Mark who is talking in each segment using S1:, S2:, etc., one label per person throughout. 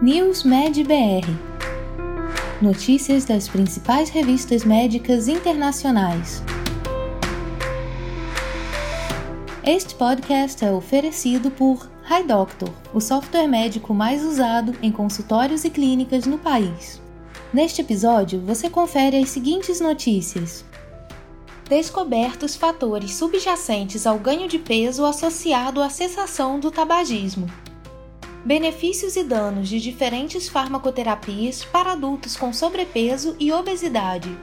S1: News Med BR Notícias das principais revistas médicas internacionais. Este podcast é oferecido por HiDoctor, o software médico mais usado em consultórios e clínicas no país. Neste episódio, você confere as seguintes notícias. Descobertos fatores subjacentes ao ganho de peso associado à cessação do tabagismo. Benefícios e danos de diferentes farmacoterapias para adultos com sobrepeso e obesidade.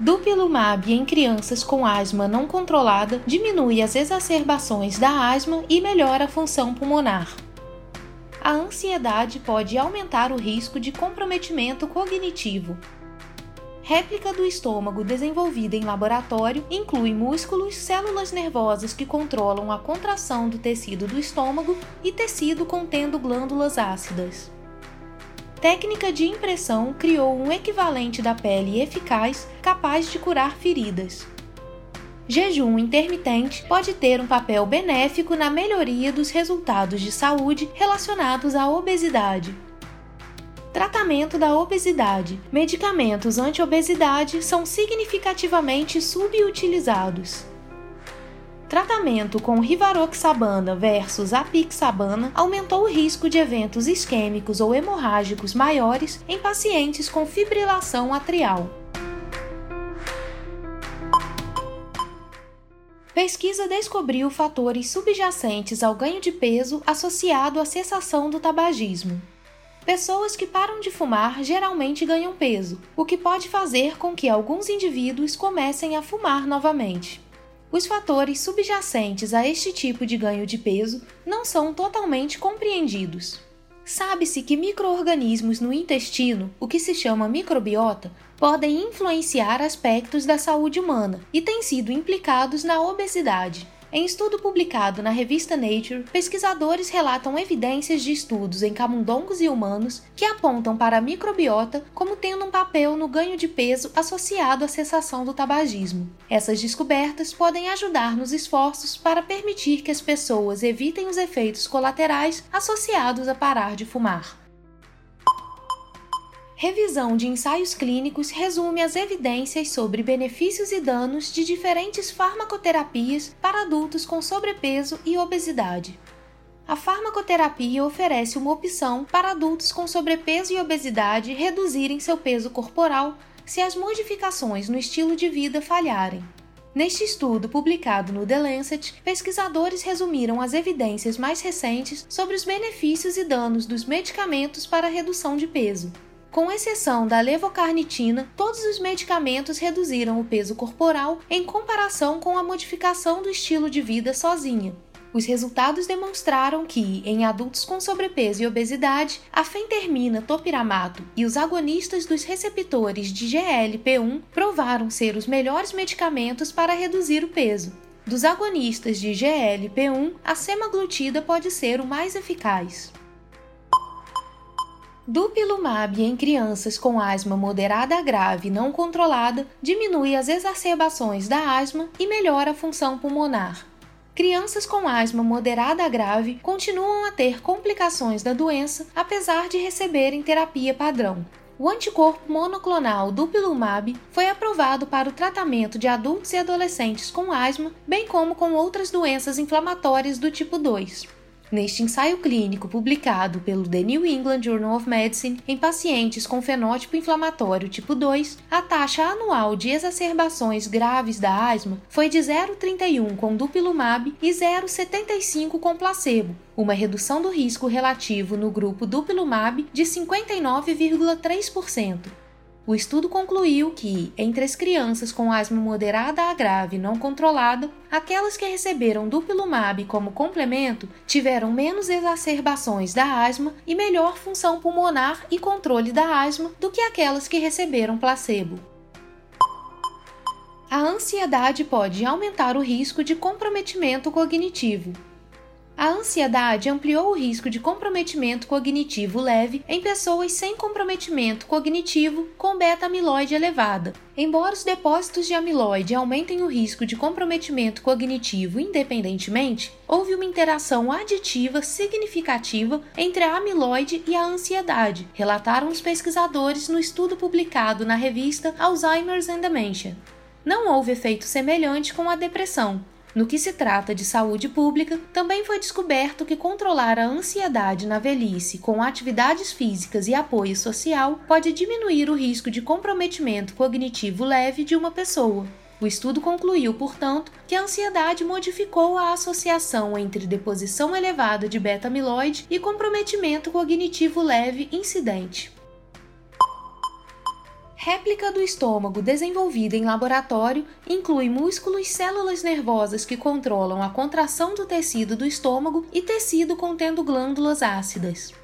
S1: Dupilumab em crianças com asma não controlada diminui as exacerbações da asma e melhora a função pulmonar. A ansiedade pode aumentar o risco de comprometimento cognitivo, Réplica do estômago desenvolvida em laboratório inclui músculos, células nervosas que controlam a contração do tecido do estômago e tecido contendo glândulas ácidas. Técnica de impressão criou um equivalente da pele eficaz capaz de curar feridas. Jejum intermitente pode ter um papel benéfico na melhoria dos resultados de saúde relacionados à obesidade, Tratamento da obesidade. Medicamentos anti-obesidade são significativamente subutilizados. Tratamento com rivaroxabana versus apixabana aumentou o risco de eventos isquêmicos ou hemorrágicos maiores em pacientes com fibrilação atrial. Pesquisa descobriu fatores subjacentes ao ganho de peso associado à cessação do tabagismo. Pessoas que param de fumar geralmente ganham peso, o que pode fazer com que alguns indivíduos comecem a fumar novamente. Os fatores subjacentes a este tipo de ganho de peso não são totalmente compreendidos. Sabe-se que microorganismos no intestino, o que se chama microbiota, podem influenciar aspectos da saúde humana e têm sido implicados na obesidade. Em estudo publicado na revista Nature, pesquisadores relatam evidências de estudos em camundongos e humanos que apontam para a microbiota como tendo um papel no ganho de peso associado à cessação do tabagismo. Essas descobertas podem ajudar nos esforços para permitir que as pessoas evitem os efeitos colaterais associados a parar de fumar. Revisão de ensaios clínicos resume as evidências sobre benefícios e danos de diferentes farmacoterapias para adultos com sobrepeso e obesidade. A farmacoterapia oferece uma opção para adultos com sobrepeso e obesidade reduzirem seu peso corporal se as modificações no estilo de vida falharem. Neste estudo publicado no The Lancet, pesquisadores resumiram as evidências mais recentes sobre os benefícios e danos dos medicamentos para redução de peso. Com exceção da levocarnitina, todos os medicamentos reduziram o peso corporal em comparação com a modificação do estilo de vida sozinha. Os resultados demonstraram que, em adultos com sobrepeso e obesidade, a fentermina topiramato e os agonistas dos receptores de GLP-1 provaram ser os melhores medicamentos para reduzir o peso. Dos agonistas de GLP-1, a semaglutida pode ser o mais eficaz. Dupilumab em crianças com asma moderada a grave não controlada diminui as exacerbações da asma e melhora a função pulmonar. Crianças com asma moderada a grave continuam a ter complicações da doença apesar de receberem terapia padrão. O anticorpo monoclonal Dupilumab foi aprovado para o tratamento de adultos e adolescentes com asma, bem como com outras doenças inflamatórias do tipo 2. Neste ensaio clínico publicado pelo The New England Journal of Medicine em pacientes com fenótipo inflamatório tipo 2, a taxa anual de exacerbações graves da asma foi de 0,31 com dupilumab e 0,75 com placebo, uma redução do risco relativo no grupo dupilumab de 59,3%. O estudo concluiu que, entre as crianças com asma moderada a grave não controlada, aquelas que receberam dupilumab como complemento tiveram menos exacerbações da asma e melhor função pulmonar e controle da asma do que aquelas que receberam placebo. A ansiedade pode aumentar o risco de comprometimento cognitivo. A ansiedade ampliou o risco de comprometimento cognitivo leve em pessoas sem comprometimento cognitivo com beta-amiloide elevada. Embora os depósitos de amiloide aumentem o risco de comprometimento cognitivo independentemente, houve uma interação aditiva significativa entre a amiloide e a ansiedade, relataram os pesquisadores no estudo publicado na revista Alzheimer's and Dementia. Não houve efeito semelhante com a depressão, no que se trata de saúde pública, também foi descoberto que controlar a ansiedade na velhice com atividades físicas e apoio social pode diminuir o risco de comprometimento cognitivo leve de uma pessoa. O estudo concluiu, portanto, que a ansiedade modificou a associação entre deposição elevada de beta-amiloide e comprometimento cognitivo leve incidente. Réplica do estômago desenvolvida em laboratório inclui músculos células nervosas que controlam a contração do tecido do estômago e tecido contendo glândulas ácidas.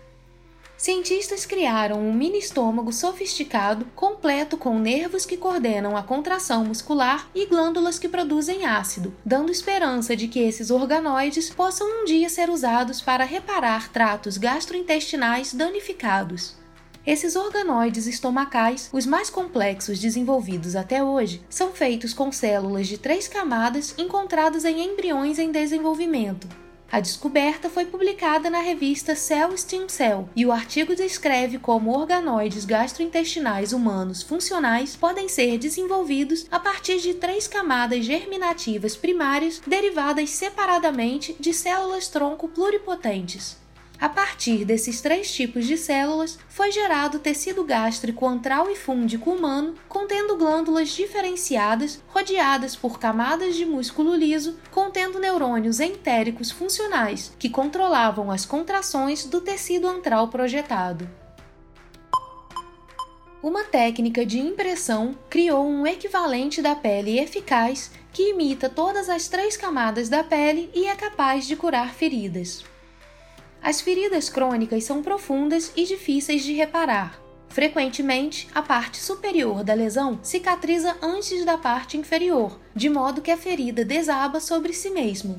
S1: Cientistas criaram um mini estômago sofisticado, completo com nervos que coordenam a contração muscular e glândulas que produzem ácido, dando esperança de que esses organoides possam um dia ser usados para reparar tratos gastrointestinais danificados. Esses organoides estomacais, os mais complexos desenvolvidos até hoje, são feitos com células de três camadas encontradas em embriões em desenvolvimento. A descoberta foi publicada na revista Cell Stem Cell e o artigo descreve como organoides gastrointestinais humanos funcionais podem ser desenvolvidos a partir de três camadas germinativas primárias derivadas separadamente de células tronco pluripotentes. A partir desses três tipos de células, foi gerado tecido gástrico antral e fúndico humano, contendo glândulas diferenciadas, rodeadas por camadas de músculo liso, contendo neurônios entéricos funcionais, que controlavam as contrações do tecido antral projetado. Uma técnica de impressão criou um equivalente da pele eficaz que imita todas as três camadas da pele e é capaz de curar feridas. As feridas crônicas são profundas e difíceis de reparar. Frequentemente, a parte superior da lesão cicatriza antes da parte inferior, de modo que a ferida desaba sobre si mesmo.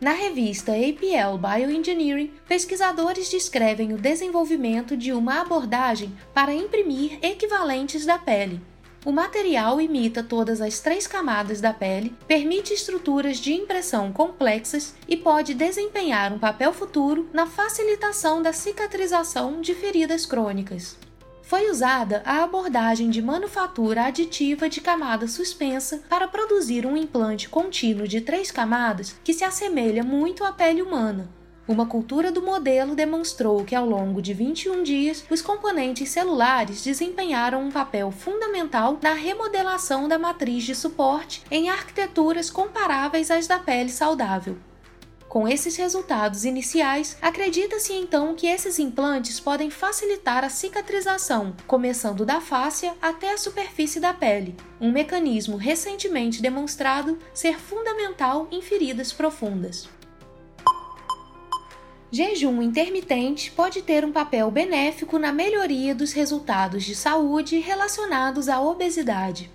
S1: Na revista APL Bioengineering, pesquisadores descrevem o desenvolvimento de uma abordagem para imprimir equivalentes da pele, o material imita todas as três camadas da pele, permite estruturas de impressão complexas e pode desempenhar um papel futuro na facilitação da cicatrização de feridas crônicas. Foi usada a abordagem de manufatura aditiva de camada suspensa para produzir um implante contínuo de três camadas que se assemelha muito à pele humana, uma cultura do modelo demonstrou que ao longo de 21 dias, os componentes celulares desempenharam um papel fundamental na remodelação da matriz de suporte em arquiteturas comparáveis às da pele saudável. Com esses resultados iniciais, acredita-se então que esses implantes podem facilitar a cicatrização, começando da fáscia até a superfície da pele, um mecanismo recentemente demonstrado ser fundamental em feridas profundas. Jejum intermitente pode ter um papel benéfico na melhoria dos resultados de saúde relacionados à obesidade.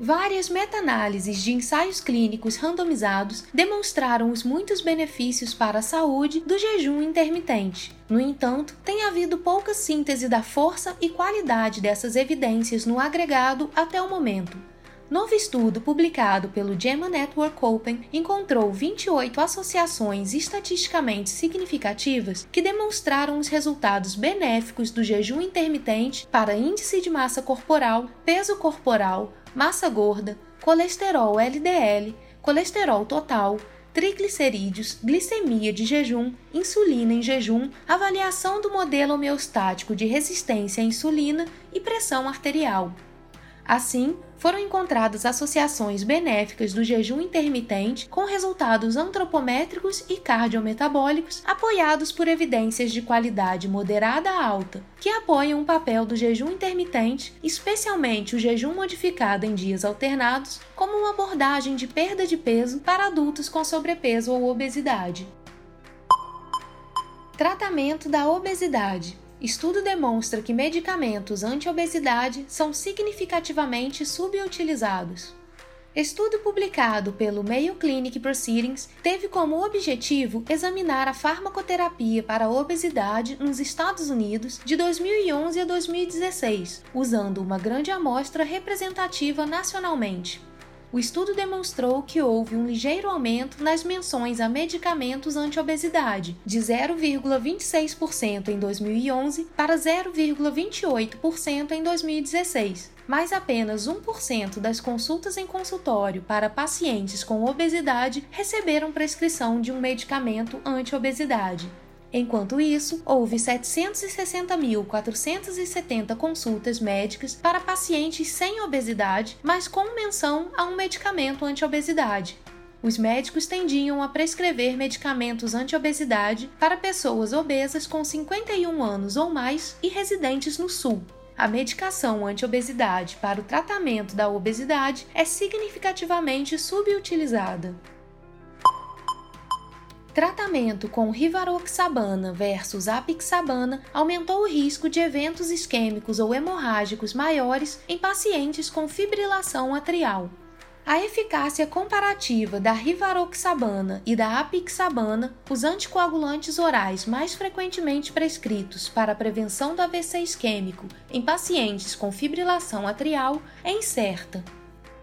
S1: Várias meta-análises de ensaios clínicos randomizados demonstraram os muitos benefícios para a saúde do jejum intermitente. No entanto, tem havido pouca síntese da força e qualidade dessas evidências no agregado até o momento. Novo estudo publicado pelo JAMA Network Open encontrou 28 associações estatisticamente significativas que demonstraram os resultados benéficos do jejum intermitente para índice de massa corporal, peso corporal, massa gorda, colesterol LDL, colesterol total, triglicerídeos, glicemia de jejum, insulina em jejum, avaliação do modelo homeostático de resistência à insulina e pressão arterial. Assim, foram encontradas associações benéficas do jejum intermitente com resultados antropométricos e cardiometabólicos apoiados por evidências de qualidade moderada a alta, que apoiam o papel do jejum intermitente, especialmente o jejum modificado em dias alternados, como uma abordagem de perda de peso para adultos com sobrepeso ou obesidade. Tratamento da obesidade Estudo demonstra que medicamentos anti-obesidade são significativamente subutilizados. Estudo publicado pelo Mayo Clinic Proceedings teve como objetivo examinar a farmacoterapia para a obesidade nos Estados Unidos de 2011 a 2016, usando uma grande amostra representativa nacionalmente. O estudo demonstrou que houve um ligeiro aumento nas menções a medicamentos anti-obesidade, de 0,26% em 2011 para 0,28% em 2016, mas apenas 1% das consultas em consultório para pacientes com obesidade receberam prescrição de um medicamento anti-obesidade. Enquanto isso, houve 760.470 consultas médicas para pacientes sem obesidade, mas com menção a um medicamento anti-obesidade. Os médicos tendiam a prescrever medicamentos anti-obesidade para pessoas obesas com 51 anos ou mais e residentes no Sul. A medicação anti-obesidade para o tratamento da obesidade é significativamente subutilizada. Tratamento com rivaroxabana versus apixabana aumentou o risco de eventos isquêmicos ou hemorrágicos maiores em pacientes com fibrilação atrial. A eficácia comparativa da rivaroxabana e da apixabana, os anticoagulantes orais mais frequentemente prescritos para a prevenção do AVC isquêmico em pacientes com fibrilação atrial, é incerta.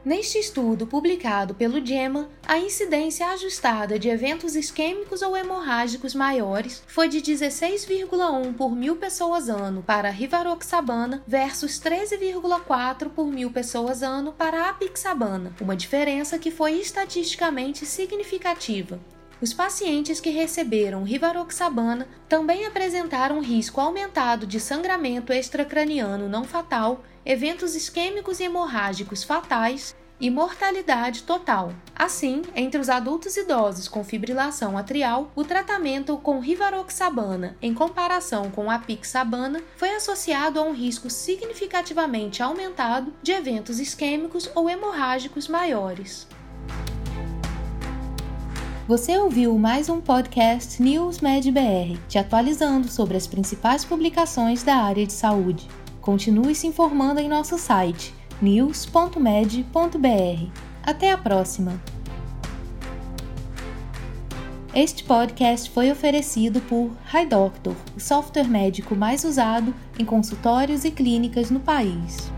S1: Neste estudo publicado pelo JEMA, a incidência ajustada de eventos isquêmicos ou hemorrágicos maiores foi de 16,1 por mil pessoas ano para rivaroxabana versus 13,4 por mil pessoas ano para apixabana, uma diferença que foi estatisticamente significativa. Os pacientes que receberam rivaroxabana também apresentaram risco aumentado de sangramento extracraniano não fatal, eventos isquêmicos e hemorrágicos fatais e mortalidade total. Assim, entre os adultos idosos com fibrilação atrial, o tratamento com rivaroxabana em comparação com a foi associado a um risco significativamente aumentado de eventos isquêmicos ou hemorrágicos maiores.
S2: Você ouviu mais um podcast News Med BR, te atualizando sobre as principais publicações da área de saúde. Continue se informando em nosso site news.med.br. Até a próxima! Este podcast foi oferecido por HiDoctor, o software médico mais usado em consultórios e clínicas no país.